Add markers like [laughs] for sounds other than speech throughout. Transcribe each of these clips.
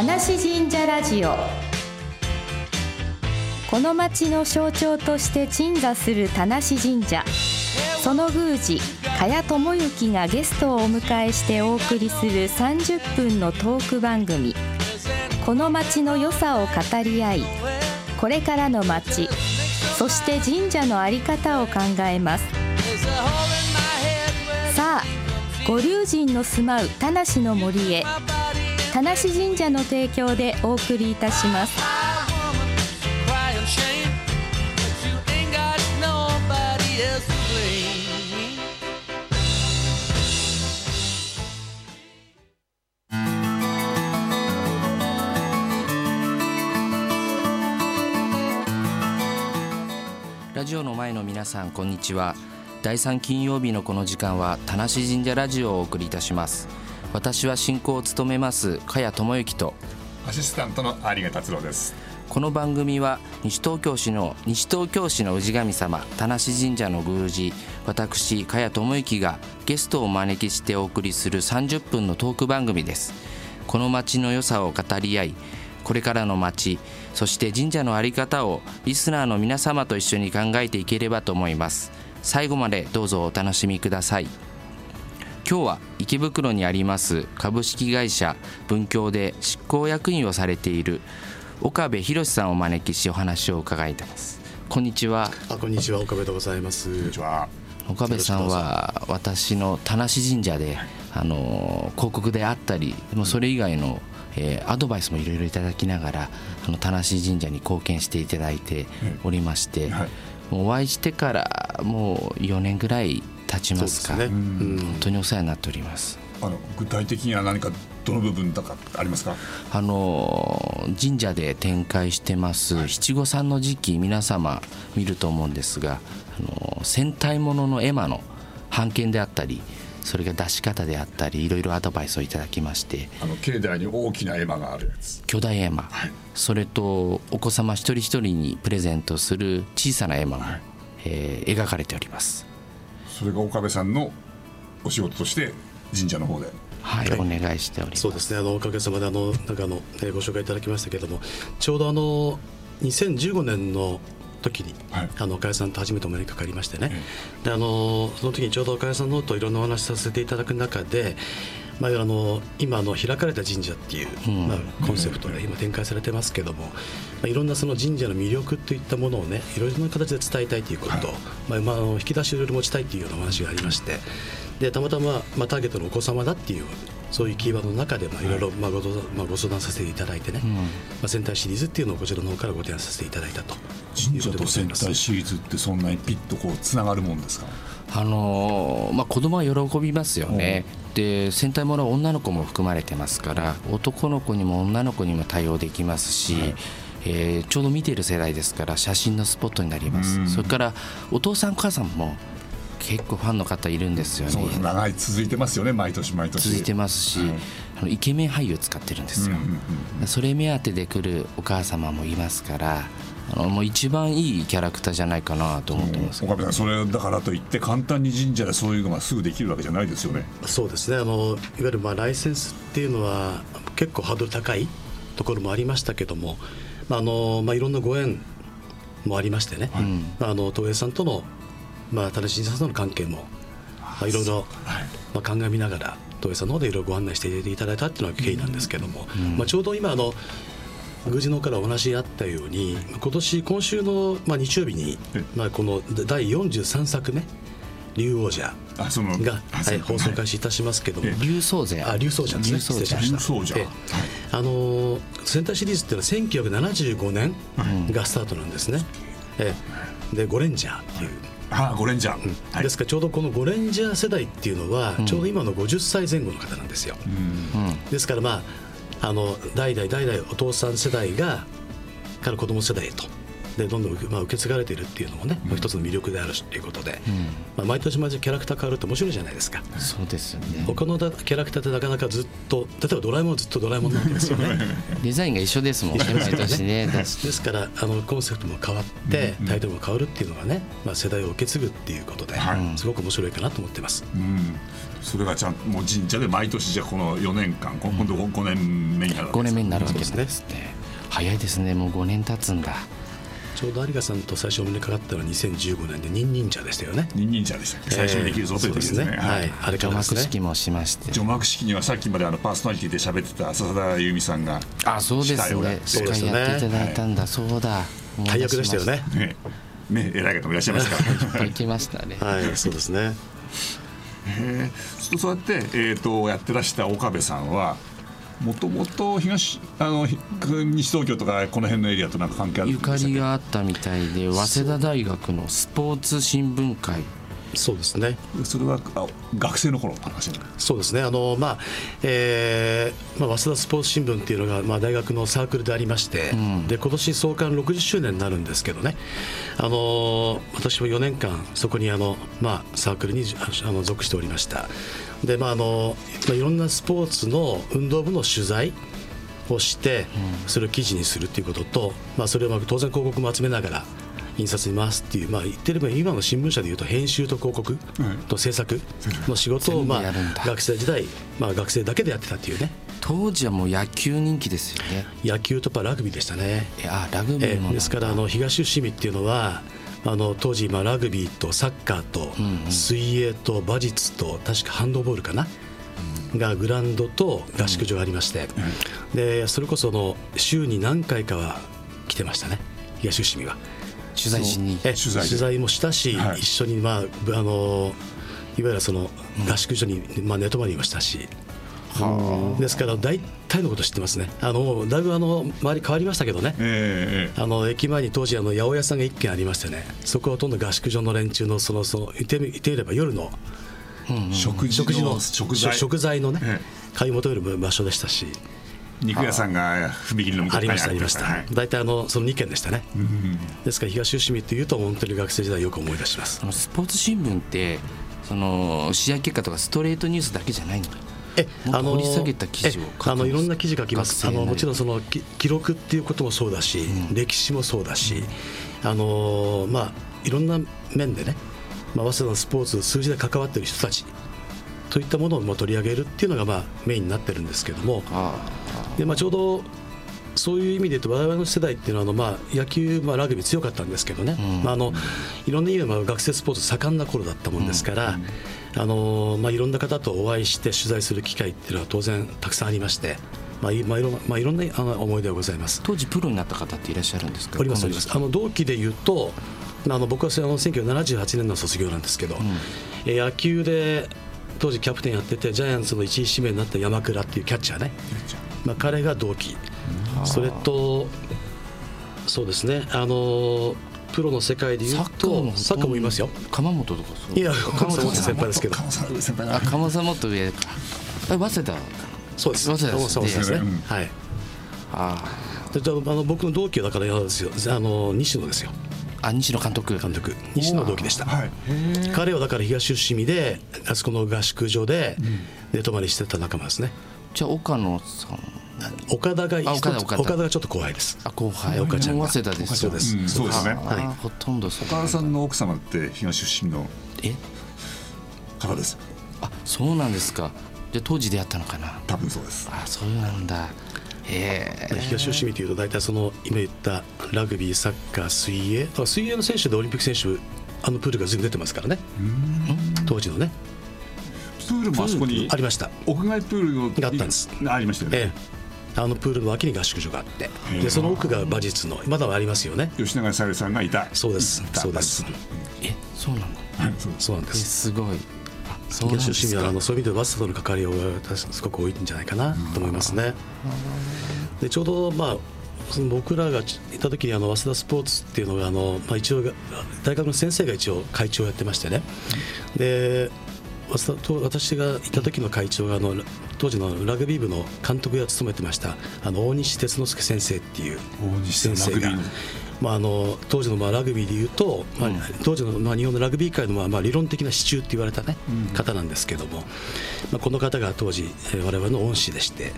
田無神社ラジオ。この町の象徴として鎮座する田無神社。その宮司茅智之がゲストをお迎えしてお送りする30分のトーク番組。この町の良さを語り合いこれからの町そして神社の在り方を考えます。さあご龍神の住まう田無の森へ。田無神社の提供でお送りいたします。ラジオの前の皆さんこんにちは。第3金曜日のこの時間は田無神社ラジオをお送りいたします。私は進行を務めます茅智之と。アシスタントの有賀達郎です。この番組は西東京市の西東京市の氏神様田無神社の宮司私茅智之がゲストをお招きしてお送りする30分のトーク番組です。この町の良さを語り合いこれからの町そして神社の在り方をリスナーの皆様と一緒に考えていければと思います。最後までどうぞお楽しみください。今日は池袋にあります株式会社文教で執行役員をされている岡部博さんをお招きしお話を伺いたいですこんにちはあこんにちは。岡部でございます。こんにちは。岡部さんは私の田無神社であの広告であったりもうそれ以外のえー、アドバイスもいろいろいただきながらあの田無神社に貢献していただいておりまして、はい、もうお会いしてからもう4年ぐらい経ちますか、ね、本当にお世話になっております。あの具体的には何かどの部分とかありますか？あの神社で展開してます七五三の時期皆様見ると思うんですがあの戦隊ものの絵馬の版権であったりそれが出し方であったりいろいろアドバイスをいただきまして。あの境内に大きな絵馬があるやつ。巨大絵馬、はい、それとお子様一人一人にプレゼントする小さな絵馬も、はい、えー、描かれておりますそれが岡部さんのお仕事として神社の方で。はい、お願いしております。そうですね。あのおかげさまであのなんかあの、えご紹介いただきましたけれどもちょうどあの2015年の時に、はい、あの岡谷さんと初めてお目にかかりましてね、であのその時にちょうど岡谷さんのといろんなお話させていただく中で、まあ、あの今の開かれた神社っていう、まあ、コンセプトで今展開されてますけども、まあ、いろんなその神社の魅力といったものをねいろいろな形で伝えたいということ、はい、まあまあ、あの引き出しをいろいろ持ちたいというようなお話がありましてでたまたま、まあ、ターゲットのお子様だっていうそういうキーワードの中でいろいろご,、まあ、ご相談させていただいてね、うん、まあ、戦隊シリーズっていうのをこちらの方からご提案させていただいたと神社と戦隊シリーズってそんなにピッとこうつながるもんですか？あのー、まあ、子供は喜びますよね、で戦隊ものは女の子も含まれてますから男の子にも女の子にも対応できますし、はい。えー、ちょうど見ている世代ですから写真のスポットになります、それからお父さんお母さんも結構ファンの方いるんですよね。長い続いてますよね。毎年毎年。続いてますし、はい、あのイケメン俳優使ってるんですよ、それ目当てで来るお母様もいますからあのもう一番いいキャラクターじゃないかなと思ってます、岡部さんそれだからといって簡単に神社でそういうのがすぐできるわけじゃないですよね。そうですね。あのいわゆるまあライセンスっていうのは結構ハードル高いところもありましたけども、まああのまあ、いろんなご縁もありましてね、はい、まあ、あの東映さんとのまあ、正しいさんとの関係も、まあ、いろいろ、まあ、鑑みながら東映さんの方でいろいろご案内していただいたっていうのが経緯なんですけども、うん、まあ、ちょうど今あの宮司のからお話あったように今年今週の、まあ、日曜日に、まあ、この第43作目竜王者が、はい、放送開始いたしますけども。竜宗者。あ竜宗者ですね。失礼しました。あの戦隊シリーズっていうのは1975年がスタートなんですね、えでゴレンジャーっていう。あゴレンジャー、うん、ですからちょうどこのゴレンジャー世代っていうのは、ちょうど今の50歳前後の方なんですよ、ですからまああの代々代々お父さん世代がから子供世代へと。でどんどん、まあ、受け継がれているっていうのもね、うん、一つの魅力であるしということで、うん、まあ、毎年毎年キャラクター変わると面白いじゃないですか。そうですよね。他のキャラクターってなかなかずっと例えばドラえもんずっとドラえもんなんですよね。[laughs] デザインが一緒ですもんね毎年ね。[laughs] ですからあのコンセプトも変わって、タイトルも変わるっていうのがね、まあ、世代を受け継ぐっていうことで、すごく面白いかなと思ってます、うん、それがちゃんもう神社で毎年じゃこの4年間今度5年目になるわけです、5年目になるわけですね。早いですね。もう5年経つんだちょうど有賀さんと最初お目にかかったのは2015年で忍忍者でしたよね。忍忍者でした、最初にできるぞという時ですね,、はい、あれ除幕式もしまして。除幕式にはさっきまであのパーソナリティで喋ってた笹田由美さんがあそうですね。司会やっていただいたんだ、そうだ。大役でしたよね。ねね偉い方もいらっしゃいますから。行きましたね。はい。そうですね。そうやって、えーとやってらした岡部さんはもともと東あの西東京とかこの辺のエリアとなんか関係あるゆかりがあったみたいで早稲田大学のスポーツ新聞会。そうですね。それはあ学生の頃の話そうですね。あの、まあえーまあ、早稲田スポーツ新聞っていうのが、まあ、大学のサークルでありまして、うん、で今年創刊60周年になるんですけどね。あの私も4年間そこにあの、まあ、サークルにあの属しておりました。でまああのまあ、いろんなスポーツの運動部の取材をしてそれを記事にするっていうことと、まあ、それをまあ当然広告も集めながら印刷に回すっていう、まあ、言ってれば今の新聞社でいうと編集と広告と制作の仕事を、まあ、学生時代、まあ、学生だけでやってたっていうね。当時はもう野球人気ですよね。野球とラグビーでしたね。あラグビーもですからあの東伏見っていうのはあの当時、まあ、ラグビーとサッカーと水泳と馬術と確かハンドボールかな、がグラウンドと合宿場がありまして、でそれこその週に何回かは来てましたね。東伏見は。取材しに。取材取材もしたし、はい、一緒に、まあ、あのいわゆるその合宿所に、まあ、寝泊まりもしたし。ですから大体のこと知ってますね。あのだいぶあの周り変わりましたけどね、えー、あの駅前に当時あの八百屋さんが1軒ありましてね。そこはほとんど合宿所の連中のそのその言って言っていれば夜の、食事の食材。食材のね、えー、買い求める場所でしたし肉屋さんが踏切の向こうにありました。ありました、はい、大体あのその2軒でしたね、うん、ですから東伏見っていうと本当に学生時代よく思い出します。スポーツ新聞ってその試合結果とかストレートニュースだけじゃないんだえあの掘り下げた記事をあのいろんな記事書きますあのもちろんその記録っていうこともそうだし、うん、歴史もそうだし、あのまあいろんな面でね、まあ、早稲田のスポーツ数字で関わっている人たちといったものを取り上げるっていうのがまあメインになってるんですけども。で、まあ、ちょうどそういう意味で言うと我々の世代っていうのはあのまあ野球、まあ、ラグビー強かったんですけどね、うん、まあ、あのいろんな意味で学生スポーツ盛んな頃だったもんですから、あのまあ、いろんな方とお会いして取材する機会っていうのは当然たくさんありまして。まあいまあ、いろまあ、いろんなあの思い出がございます。当時プロになった方っていらっしゃるんですか？ありますありますあの同期でいうとあの僕はあの1978年の卒業なんですけど、うん、野球で当時キャプテンやっててジャイアンツの1位指名になった山倉っていうキャッチャーね、まあ、彼が同期。それとそうですね。あのプロの世界でいうとサッカーもいますよ。鎌本とかそう？いや鎌本先輩ですけど。鎌本上。か早稲田？そうです。早稲田ですね、はい。ああの僕の同期はだからですよ。あの西野ですよあ西野監督。監督。西野同期でした、はい、彼はだから東伏見であそこの合宿所で寝泊まりしてた仲間ですね、じゃあ岡野さん岡田が岡田岡田。がちょっと怖いです。あ後輩。岡ちゃん早稲田ですそうです、そうですね、はい、ほとんど岡田さんの奥様って東出身のえ？方です。あそうなんですか。じゃあ当時出会ったのかな？多分そうです。あそうなんだ東吉見というと大体その今言ったラグビーサッカー水泳。水泳の選手でオリンピック選手あのプールが全部出てますからね。当時のね。プールもあそこにありました。屋外プールがあったんです。ありましたよね、ええ、あのプールの脇に合宿所があって。でその奥が馬術のまだありますよね。吉永小百合さんがいた。そうです。そうです。えそうなんだ、そうなんです。すごい東吉見はあのそういう意味でバスとの関わりがすごく多いんじゃないかなと思いますね。でちょうどまあその僕らがいた時にあの早稲田スポーツっていうのがあの、まあ、一応大学の先生が一応会長をやってましてね。で私がいた時の会長があの当時のラグビー部の監督を務めてましたあの大西哲之助先生っていう先生が。まあ、あの当時のまあラグビーでいうと、まあ、当時のまあ日本のラグビー界のまあまあ理論的な支柱って言われた、ね方なんですけども、まあ、この方が当時、えー、我々の恩師でして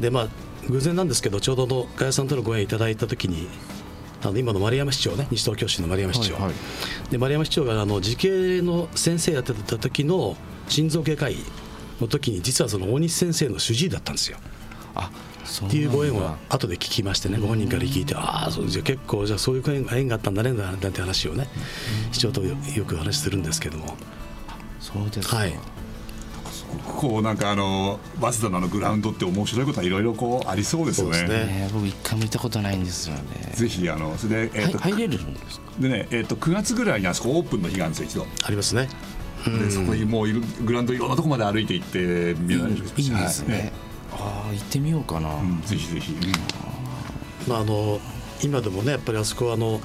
で、まあ、偶然なんですけどちょうどの加谷さんとのご縁いただいた時にあの今の丸山市長ね西東京市の丸山市長、はいはい、で丸山市長があの慈恵の先生やってた時の心臓外科医の時に実はその大西先生の主治医だったんですよ。あっていうご縁を後で聞きましてねご本人から聞いてああそうじゃ結構じゃあそういう縁があったんだねなんて話をね市長とよく話するんですけども。そうですはいこうなんかあの早稲田のグラウンドって面白いことはいろいろこうありそうですよね。ね僕一回も行ったことないんですよね。ぜひあのそれで、えーと、入れるんですか。でねえっ、ー、と9月ぐらいにあそこオープンの日があるんですよ一度。ありますね。でそこにもういるグラウンドいろんなとこまで歩いて行って見られるいいですね。はい、ああ行ってみようかな。うん、ぜひぜひ。うん、まああの今でもねやっぱりあそこはあの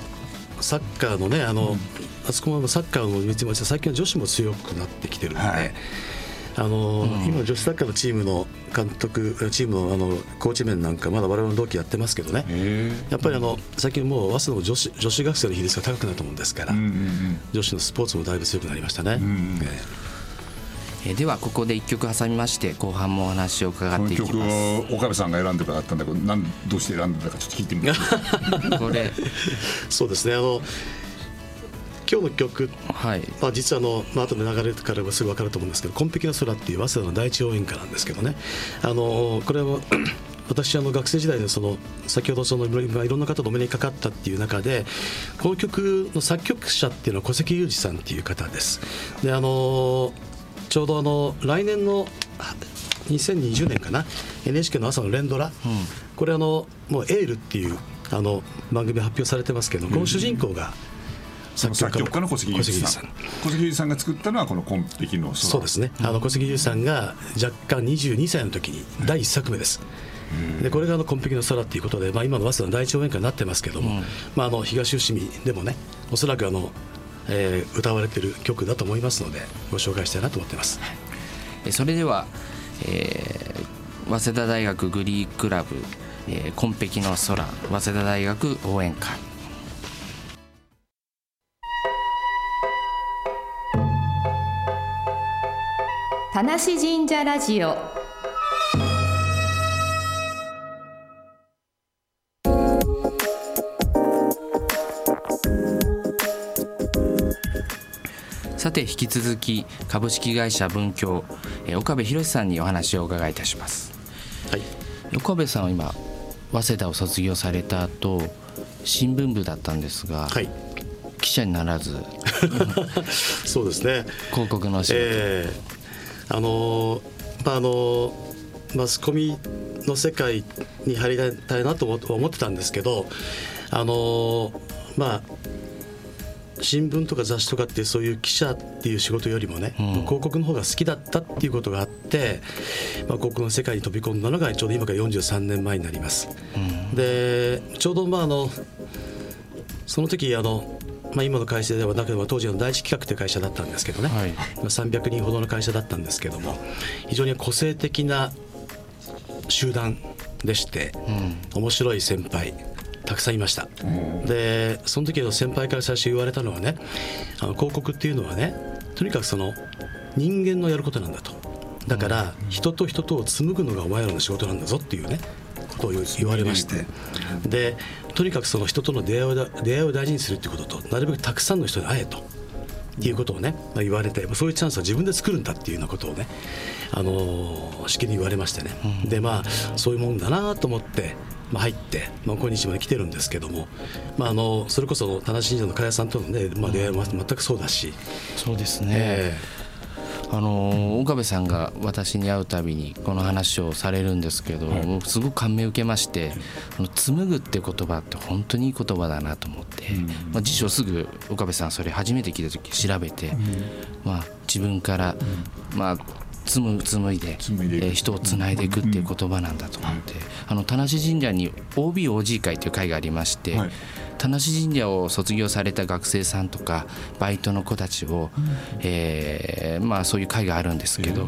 サッカーのねあの、うん、あそこもサッカーの最近は女子も強くなってきてるんで、はい、あの、うん、今女子サッカーのチームの監督チームのあのコーチ面なんかまだ我々の同期やってますけどね。やっぱりあの最近もう早稲田の女子女子学生の比率が高くなると思うんですから、うんうんうん、女子のスポーツもだいぶ強くなりましたね。うんうんえではここで一曲挟みまして後半もお話を伺っていきます。この曲を岡部さんが選んでくださったんだけどなんどうして選んでたかちょっと聞いてみます [laughs] これ。そうですね。あの今日の曲、はい。まあ、実はあの、まあ後で流れからはすぐ分かると思うんですけど「紺碧の空」っていう早稲田の第一応援歌なんですけどね。あのこれは [clears throat] 私あの学生時代でその先ほどそのいろんな方とお目にかかったっていう中でこの曲の作曲者っていうのは小関裕二さんっていう方です。であのちょうどあの来年の2020年かな？NHK の朝の連ドラ、うん、これあのもう「エール」っていうあの番組発表されてますけどこの主人公が、うん作曲家の小関裕二さん。小関裕二さんが作ったのはこの「紺碧の空」そうですね。あの小関裕二さんが若干22歳の時に第一作目です、でこれがあの「紺碧の空」ということで、まあ、今の早稲田の第一応援歌になってますけども、うん、まあ、あの東伏見でもねおそらくあの、えー、歌われてる曲だと思いますのでご紹介したいなと思ってます。それでは、えー、早稲田大学グリークラブ「えー、紺碧の空」早稲田大学応援会田無神社ラジオ。さて引き続き株式会社文教岡部博さんにお話をお伺いいたします、はい、岡部さんは今早稲田を卒業された後新聞部だったんですが、はい、記者にならず。[laughs] そうですね。広告の仕事、えーあのまああのマスコミの世界に入りたいなと思ってたんですけどあのまあ新聞とか雑誌とかってそういう記者っていう仕事よりもね、うん、広告の方が好きだったっていうことがあって、まあ、広告の世界に飛び込んだのがちょうど今から43年前になります。うん、でちょうどまああのその時あのまあ、今の会社ではなくて当時の第一企画という会社だったんですけどね、はい、300人ほどの会社だったんですけども非常に個性的な集団でして、うん、面白い先輩たくさんいました、うん、でその時の先輩から最初言われたのはねあの広告っていうのはねとにかくその人間のやることなんだと。だから人と人とを紡ぐのがお前らの仕事なんだぞっていうね。ことを言われまして。でとにかくその人との出会いを出会いを大事にするっていうこととなるべくたくさんの人に会えと。いうことをね、まあ、言われてそういうチャンスは自分で作るんだっていうようなことをね、あのー、しきりに言われましてね、うん、でまあそういうもんだなと思って、まあ、入って、まあ、今日まで来てるんですけども、まあ、あのそれこそ田無神社の加谷さんとのね、まあ、出会いも全くそうだし、そうですね、えーあの岡部さんが私に会うたびにこの話をされるんですけど、もうすごく感銘を受けまして「の紡ぐ」って言葉って本当にいい言葉だなと思って、まあ、辞書すぐ岡部さんそれ初めて聞いた時調べて、まあ、自分から、まあ紡紡いで紡えー人をつないでいくっていう言葉なんだと思って、あの田無神社に OBOG 会という会がありまして、はい田無神社を卒業された学生さんとかバイトの子たちを、えーまあ、そういう会があるんですけど、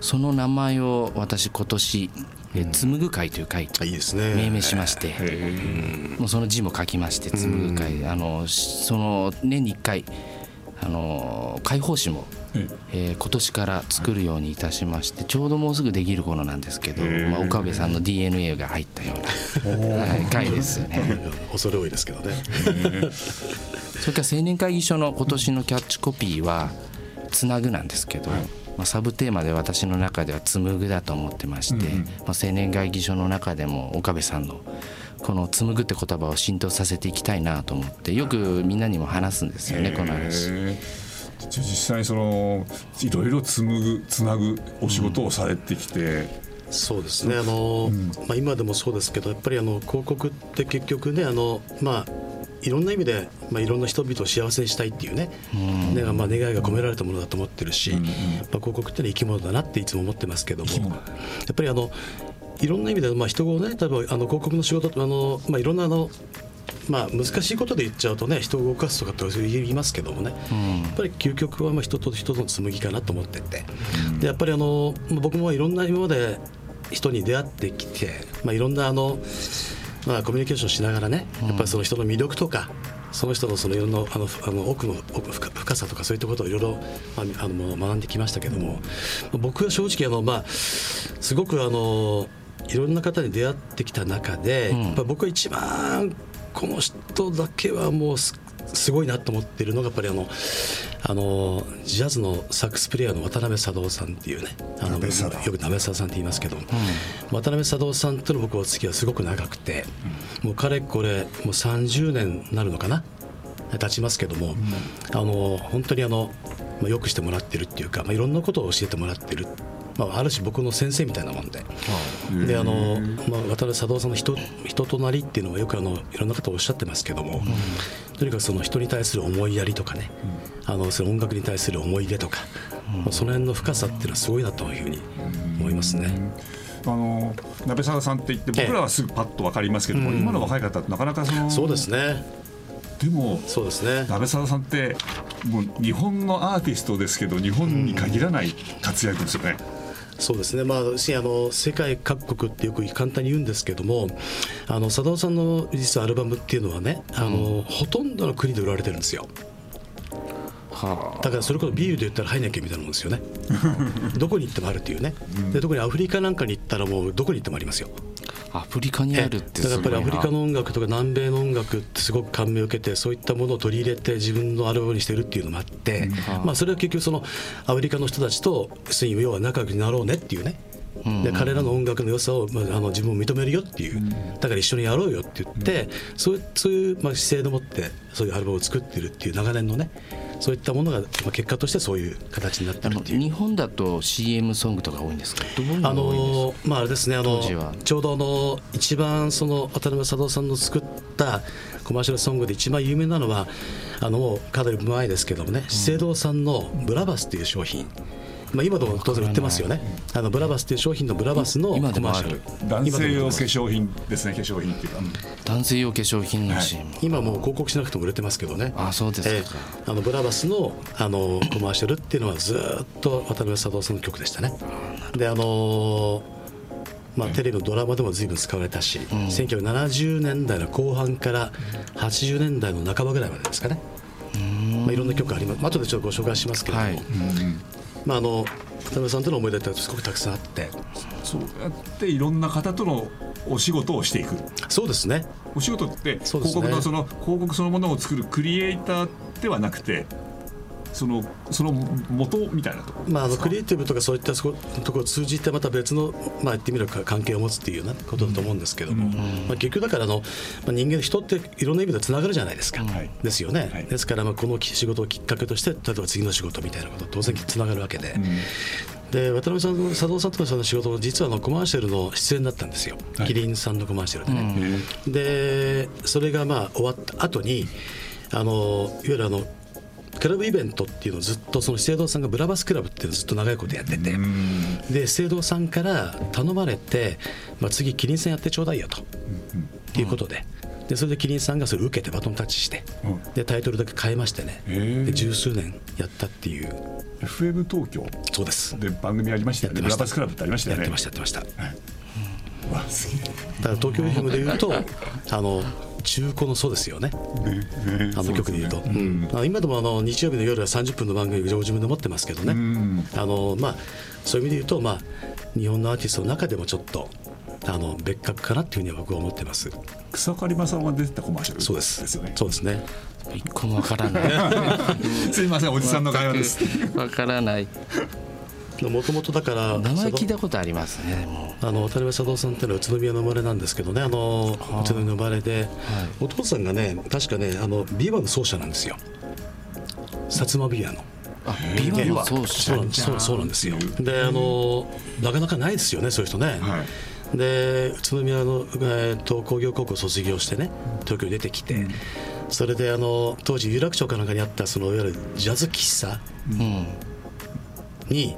その名前を私今年えー紡ぐ会という会あいいですね。命名しまして、もうその字も書きまして紡ぐ会、あのしその年に1回あの解放誌も、ええー今年から作るようにいたしましてちょうどもうすぐできる頃なんですけど、まあ、岡部さんの DNA が入ったような、はい、会ですよね。[laughs] 恐れ多いですけどね。[laughs] それから青年会議所の今年のキャッチコピーは「つなぐ」なんですけど、まあ、サブテーマで私の中では「紡ぐ」だと思ってまして、まあ、青年会議所の中でも岡部さんのこの「紡ぐ」って言葉を浸透させていきたいなと思ってよくみんなにも話すんですよねこの話。実際そのいろいろ紡ぐつなぐお仕事をされてきて、そうですね。あの、まあ、今でもそうですけどやっぱりあの広告って結局ねあのまあいろんな意味で、まあ、いろんな人々を幸せにしたいっていうね、ねまあ、願いが込められたものだと思ってるし、まあ、広告ってのは生き物だなっていつも思ってますけどもやっぱりあのいろんな意味で、まあ、人をね例えばあの広告の仕事あの、まあ、いろんなあのまあ、難しいことで言っちゃうとね人を動かすとかって言いますけどもね、やっぱり究極はまあ人と人との紡ぎかなと思ってて、でやっぱりあのまあ僕もいろんな今まで人に出会ってきて、まあ、いろんなあの、まあ、コミュニケーションしながらねやっぱりその人の魅力とかその人のそのいろんなあのあの奥の奥深深さとかそういったことをいろいろまああの学んできましたけども、僕は正直あの、まあ、すごくあのいろんな方に出会ってきた中で、やっぱ僕は一番この人だけはもうすすごいなと思ってるのがやっぱりあのあのジャズのサックスプレイヤーの渡辺貞夫さんっていうねあのよく鍋貞さんって言いますけど、渡辺貞夫さんとの僕はお付き合いはすごく長くて、もうかれこれもう30年になるのかな経ちますけども、あの本当にあの、まあ、よくしてもらってるっていうか、まあ、いろんなことを教えてもらってる。まあ、ある種僕の先生みたいなもんで,、であのまあ、渡辺貞夫さんの人人となりっていうのはよくあのいろんな方おっしゃってますけども、とにかくその人に対する思いやりとかね、あのその音楽に対する思い出とか、まあその辺の深さっていうのはすごいなというふうに思いますね。あの鍋沢さんって言って僕らはすぐパッと分かりますけども、今の若い方ってなかなかそのそうですね。でもそうですね。鍋沢さんってもう日本のアーティストですけど日本に限らない活躍ですよね。そうですね、まあ、しあの世界各国ってよく簡単に言うんですけどもあの佐藤さんの実はアルバムっていうのはねあの、ほとんどの国で売られてるんですよ。はだからそれこそビールで言ったらハイネケンみたいなもんですよね。[laughs] どこに行ってもあるっていうね、で特にアフリカなんかに行ったらもうどこに行ってもありますよ。あアフリカにあるってだからやっぱりアフリカの音楽とか南米の音楽ってすごく感銘を受けてそういったものを取り入れて自分のアルバムにしてるっていうのもあって、まあ、それは結局そのアフリカの人たちと要は仲良くな。ろうねっていうねで彼らの音楽の良さを、まあ、あの自分を認めるよっていう。だから一緒にやろうよって言って、そういうそういう、まあ、姿勢でもってそういうアルバムを作ってるっていう長年のねそういったものが、まあ、結果としてそういう形になってるっていう。日本だと CM ソングとか多いんですか？あのまああれですねあのちょうどあの一番その渡辺貞夫さんの作ったコマーシャルソングで一番有名なのはあのもうかなり前ですけどもね資生堂さんのブラバスっていう商品まあ今でも当然売ってますよね。あのブラバスっていう商品のブラバスのコ今でもある。マーシャル。男性用化粧品ですね化粧品っていうか、男性用化粧品の CM、今もう広告しなくても売れてますけどね。あそうですか、ええ。あのブラバスのあのコマーシャルっていうのはずーっと渡辺貞夫さんの曲でしたね。であのまあ、テレビのドラマでも随分使われたし、1970年代の後半から80年代の半ばぐらいまでですかね、まあ、いろんな曲あります。後でちょっとご紹介しますけれども、はいまあ、あの渡辺さんとの思い出ってすごくたくさんあって。そうやっていろんな方とのお仕事をしていく。そうですね。お仕事って広告のその広告そのものを作るクリエイターではなくてそのその元みたいなと。ころまあ、あのクリエイティブとかそういったところを通じてまた別の、まあ、言ってみれば関係を持つっていうようなことだと思うんですけども、まあ、結局だからあの、まあ、人間人っていろんな意味でつながるじゃないですか、はい。ですよね、はい。ですからまあこの仕事をきっかけとして例えば次の仕事みたいなこと当然つながるわけで。で渡辺さん佐藤さんの仕事も実はあのコマーシャルの出演だったんですよ、はい。キリンさんのコマーシャルでね、でそれがまあ終わった後にあのいわゆるあのクラブイベントっていうのをずっとその資生堂さんがブラバスクラブっていうのをずっと長いことやっててで資生堂さんから頼まれて、まあ、次キリン戦やってちょうだいよと、っていうことで。でそれでキリンさんがそれを受けてバトンタッチして、でタイトルだけ変えましてね。で十数年やったっていう。FM 東京。そうです。で番組ありましたよね。ブラバスクラブってありましたよね。やってましたやってました、わすげえ。だから東京 FM でいうと [laughs] あの中古のそうですよね。あの曲でいうと、うん。あ今でもあの日曜日の夜は30分の番組を自分で持ってますけどね、あのまあ、そういう意味で言うと、まあ、日本のアーティストの中でもちょっとあの別格かなっていうふうには僕は思ってます。草刈正雄が出てたコマーシャルそうですですよね。そうです。ね。一個もわからない [laughs] すいませんおじさんの会話です。[laughs] わからないもともとだから名前聞いたことありますね。あの渡辺佐藤さんっていうのは宇都宮の生まれなんですけどね。あの宇都宮の生まれで、お父さんがね確かねあのビワの奏者なんですよ。薩摩ビワの。あビワの奏者。そうなんそうそうなんですよ。であのなかなかないですよねそういう人ね、はい。で宇都宮の、えー、と工業高校卒業してね東京に出てきて、それであの当時有楽町かなんかにあったそのいわゆるジャズ喫茶。うんに、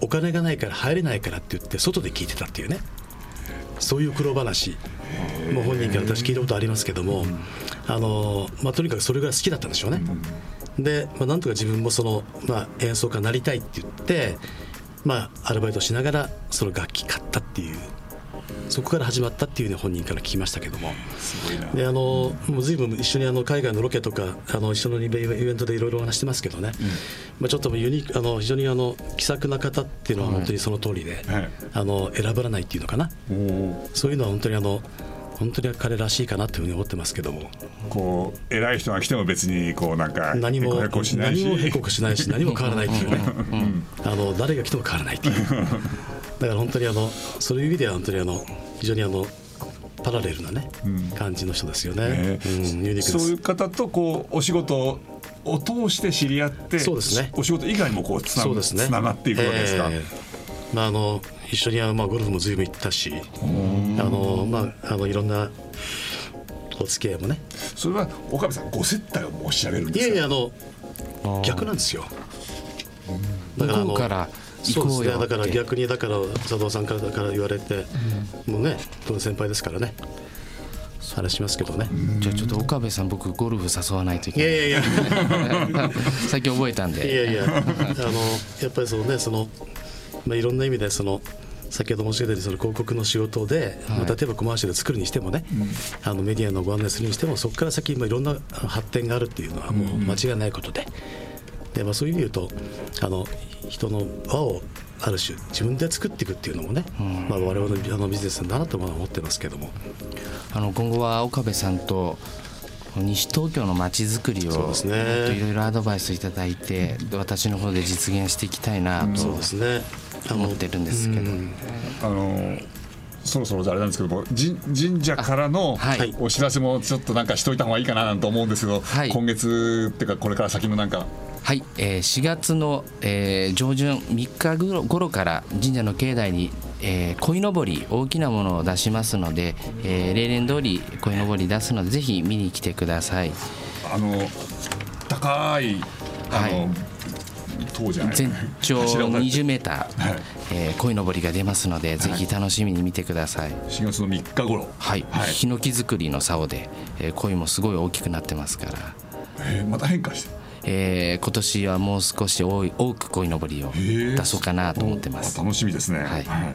お金がないから入れないからって言って外で聞いてたっていうね。そういう苦労話。もう本人から私聞いたことありますけども、あのまあ、とにかくそれぐらい好きだったんでしょうね。で、まあ、なんとか自分もその、まあ、演奏家になりたいって言って、まあ、アルバイトしながらその楽器買ったっていうそこから始まったっていうふうに本人から聞きましたけども。すごいな。であのもう随分一緒にあの海外のロケとかあの一緒のイベントでいろいろお話してますけどね、まあ、ちょっとユニあの非常にあの気さくな方っていうのは本当にその通りで、はい。あの選ばれないっていうのかな。そういうのは本当にあの本当に彼らしいかなというふうに思ってますけども。こう偉い人が来ても別にこうなんか何もへこしないし。何もへこくしないし何も変わらないっていうね、あの誰が来ても変わらないっていう [laughs] だから本当にあのそういう意味では本当にあの非常にあのパラレルなね、感じの人ですよね、ね。うん、ユニークです。そういう方とこうお仕事を通して知り合ってそうですね。お仕事以外にもこうつなそうですね。つながっていくわけですか、ええ。まあ、あの一緒にはまあゴルフも随分行ったしあの、まあ、あのいろんなお付き合いもね。それは岡部さんご接待を申し上げるんいですか？やいやあの逆なんですよ。だからあの向こうから行そうですね。こうよ。ってだから逆にだから佐藤さんからだから言われて、もうね先輩ですからね。話しますけどね、じゃあちょっと岡部さん僕ゴルフ誘わないといいけやない。いやいや [laughs] 最近覚えたんいでやいや、[laughs] あのやっぱりそのね、そのまあいろんな意味でその。先ほど申し上げたようにその広告の仕事で、まあ例えばコマーシャル作るにしてもね、あのメディアのご案内するにしてもそこから先まあいろんな発展があるっていうのはもう間違いないことで,、でまあ、そういう意味で言うとあの人の輪をある種自分で作っていくっていうのもね、まあ、我々のあのビジネスだなとは思ってますけども。あの今後は岡部さんと西東京の街づくりをいろいろアドバイスいただいてで私の方で実現していきたいなとそうですね。あの思ってるんですけど、あのそろそろあれなんですけども神神社からのあはい。お知らせもちょっとなんかしといた方がいいかななんて思うんですけど、はい。今月っていうかこれから先のなんかはい、えー4月の、えー上旬3日頃頃から神社の境内に、えー鯉のぼり大きなものを出しますので、えー例年通り鯉のぼり出すのでぜひ見に来てください。あの高いあの、はい。塔じゃない？全長柱を20メーター、はい。えー鯉のぼりが出ますのでぜひ楽しみに見てください。4月の3日頃。はい、はい。ヒノキ作りの竿で、えー鯉もすごい大きくなってますから、えーまた変化してえー今年はもう少し多い多く鯉のぼりを出そうかなと思ってます。お楽しみですね。はい。い。や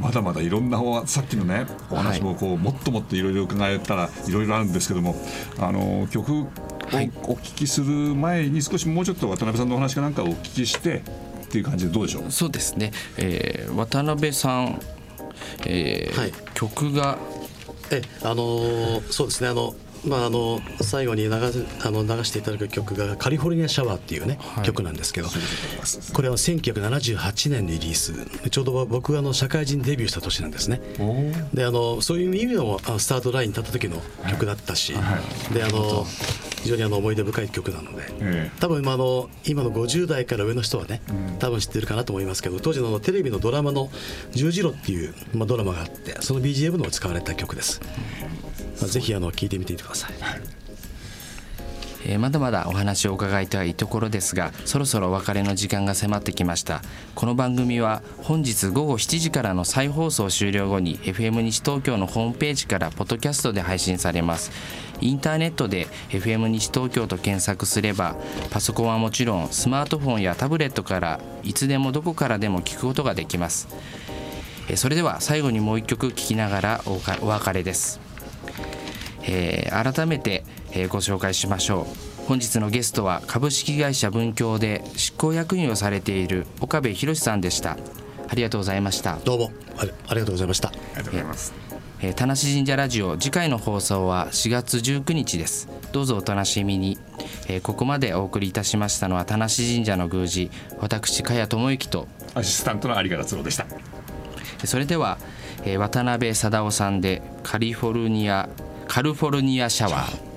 まだまだいろんなおさっきのねお話もこう、もっともっといろいろ伺えたらいろいろあるんですけどもあの曲をはい。お聞きする前に少しもうちょっと渡辺さんのお話かなんかをお聞きしてっていう感じでどうでしょう？そうですね、えー渡辺さん、えーはい。曲がえあのーそうですね。あのまああの最後に流せあの流していただく曲が「カリフォルニア・シャワー」っていうね、はい。曲なんですけどこれは1978年リリース。ちょうど僕があの社会人デビューした年なんですね。であのそういう意味でもスタートラインに立った時の曲だったし、であの非常にあの思い出深い曲なので、え多分今あの今の50代から上の人はね、多分知ってるかなと思いますけど当時のテレビのドラマの「十字路」っていう、まあ、ドラマがあってその BGM の使われた曲です、まあ、ぜひあの聞いてみてください、えー、まだまだお話を伺いたいところですがそろそろお別れの時間が迫ってきました。この番組は本日午後7時からの再放送終了後に FM 西東京のホームページからポッドキャストで配信されます。インターネットで FM 西東京と検索すればパソコンはもちろんスマートフォンやタブレットからいつでもどこからでも聞くことができます。それでは最後にもう一曲聴きながらお別れですえー、改めて、えー、ご紹介しましょう。本日のゲストは株式会社文教で執行役員をされている岡部博さんでした。ありがとうございました。どうも。ありがとうございました。ありがとうございます。えー、田無神社ラジオ次回の放送は4月19日です。どうぞお楽しみに、えー、ここまでお送りいたしましたのは田無神社の宮司私茅智之とアシスタントの有賀達郎でした。それでは、えー、渡辺貞夫さんでカリフォルニアカルフォルニアシャワー。